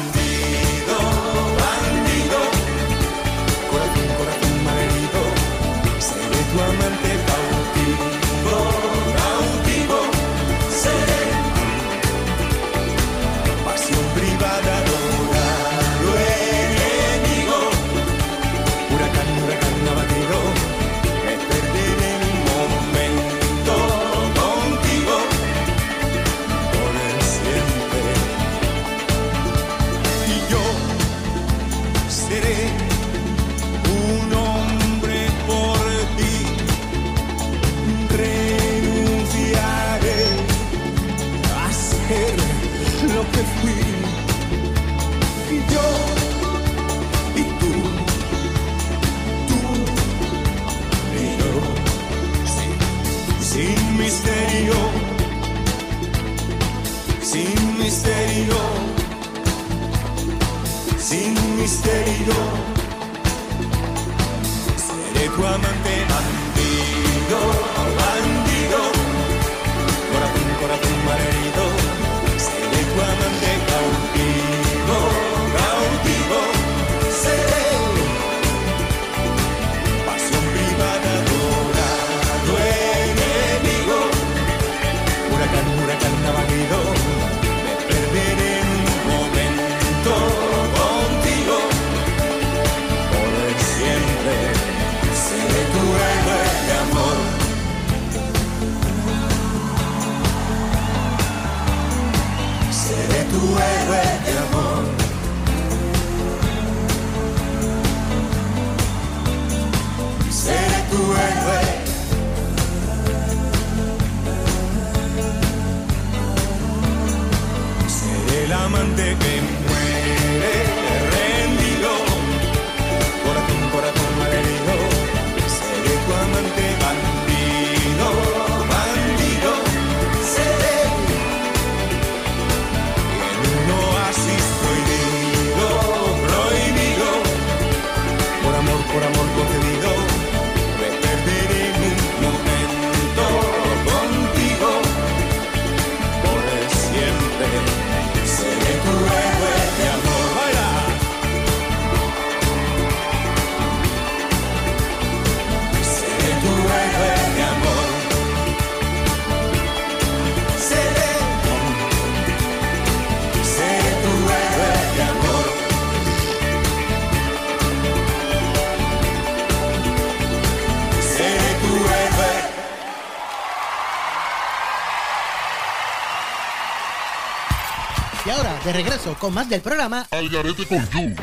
de regreso con más del programa Al Garete con You.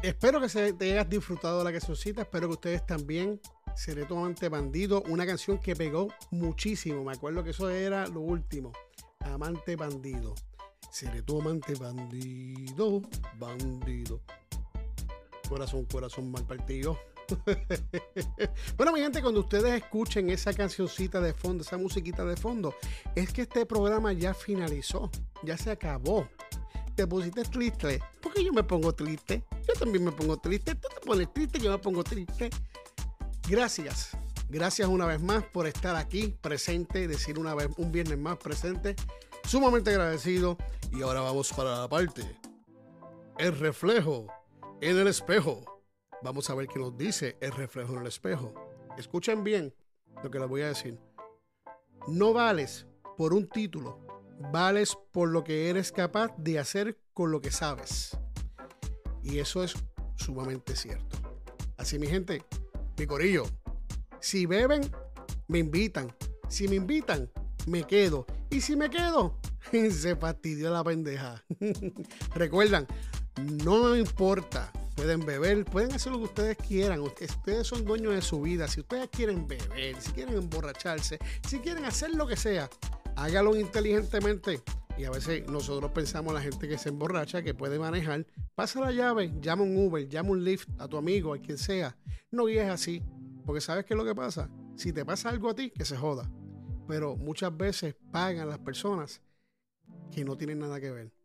Espero que se te hayas disfrutado de la cancioncita. Espero que ustedes también. Seré tu amante bandido. Una canción que pegó muchísimo. Me acuerdo que eso era lo último. Amante bandido. Seré tu amante bandido. Bandido. Corazón, corazón mal partido. bueno, mi gente, cuando ustedes escuchen esa cancioncita de fondo, esa musiquita de fondo, es que este programa ya finalizó, ya se acabó. Te pusiste triste. ¿Por qué yo me pongo triste? Yo también me pongo triste. Tú te pones triste, yo me pongo triste. Gracias. Gracias una vez más por estar aquí presente, decir una vez, un viernes más presente. Sumamente agradecido. Y ahora vamos para la parte. El reflejo en el espejo. Vamos a ver qué nos dice el reflejo en el espejo. Escuchen bien lo que les voy a decir. No vales por un título, vales por lo que eres capaz de hacer con lo que sabes. Y eso es sumamente cierto. Así mi gente, mi corillo, si beben, me invitan. Si me invitan, me quedo. Y si me quedo, se fastidió la pendeja. Recuerdan, no importa. Pueden beber, pueden hacer lo que ustedes quieran. Ustedes son dueños de su vida. Si ustedes quieren beber, si quieren emborracharse, si quieren hacer lo que sea, hágalo inteligentemente. Y a veces nosotros pensamos la gente que se emborracha, que puede manejar, pasa la llave, llama un Uber, llama un Lyft a tu amigo, a quien sea. No guíes así, porque sabes qué es lo que pasa. Si te pasa algo a ti, que se joda. Pero muchas veces pagan las personas que no tienen nada que ver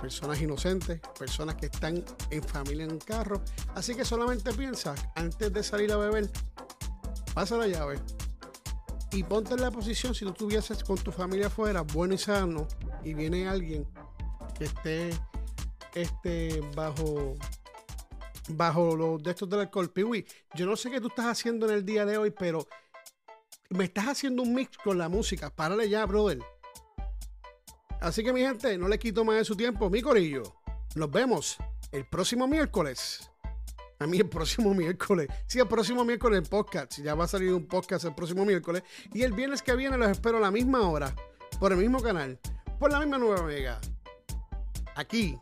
personas inocentes, personas que están en familia en un carro. Así que solamente piensa, antes de salir a beber, pasa la llave y ponte en la posición si tú estuvieses con tu familia afuera, bueno y sano, y viene alguien que esté este, bajo bajo los de estos del alcohol. Piwi, yo no sé qué tú estás haciendo en el día de hoy, pero me estás haciendo un mix con la música. Párale ya, brother. Así que mi gente, no le quito más de su tiempo. Mi corillo, nos vemos el próximo miércoles. A mí el próximo miércoles. Sí, el próximo miércoles en podcast. Ya va a salir un podcast el próximo miércoles. Y el viernes que viene los espero a la misma hora. Por el mismo canal. Por la misma nueva mega. Aquí,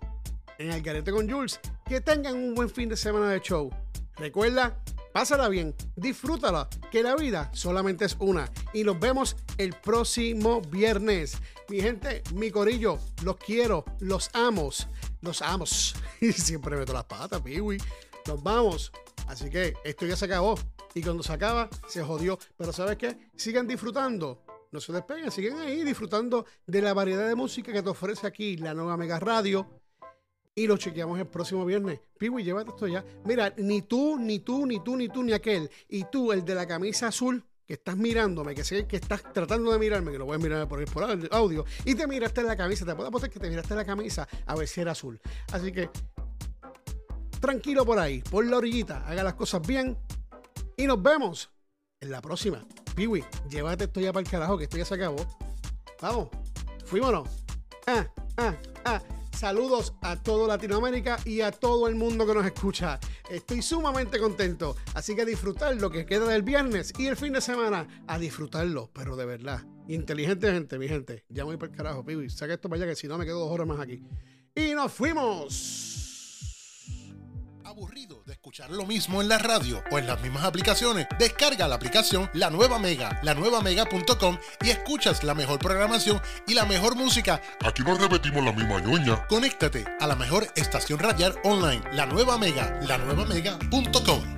en el Garete con Jules. Que tengan un buen fin de semana de show. Recuerda, pásala bien, disfrútala, que la vida solamente es una. Y nos vemos el próximo viernes. Mi gente, mi corillo, los quiero, los amo, los amo. Y siempre meto las patas, piwi. Nos vamos. Así que esto ya se acabó. Y cuando se acaba, se jodió. Pero ¿sabes qué? Sigan disfrutando. No se despeguen, siguen ahí disfrutando de la variedad de música que te ofrece aquí la nueva Mega Radio. Y lo chequeamos el próximo viernes. Piwi, llévate esto ya. Mira, ni tú, ni tú, ni tú, ni tú, ni aquel. Y tú, el de la camisa azul, que estás mirándome, que sé que estás tratando de mirarme, que lo a mirar por, por audio, y te miraste en la camisa. Te puedo apostar que te miraste en la camisa a ver si era azul. Así que, tranquilo por ahí, por la orillita, haga las cosas bien. Y nos vemos en la próxima. Piwi, llévate esto ya para el carajo, que esto ya se acabó. Vamos, fuímonos. Ah, ah, ah. Saludos a todo Latinoamérica y a todo el mundo que nos escucha. Estoy sumamente contento. Así que a disfrutar lo que queda del viernes y el fin de semana. A disfrutarlo, pero de verdad. Inteligente gente, mi gente. Ya voy para el carajo, pibi. Saca esto para allá que si no me quedo dos horas más aquí. Y nos fuimos. ¿Aburrido de escuchar lo mismo en la radio o en las mismas aplicaciones? Descarga la aplicación La Nueva Mega, lanuevamega.com y escuchas la mejor programación y la mejor música. Aquí no repetimos la misma ñoña. Conéctate a la mejor estación radial online, La Nueva Mega, lanuevamega.com.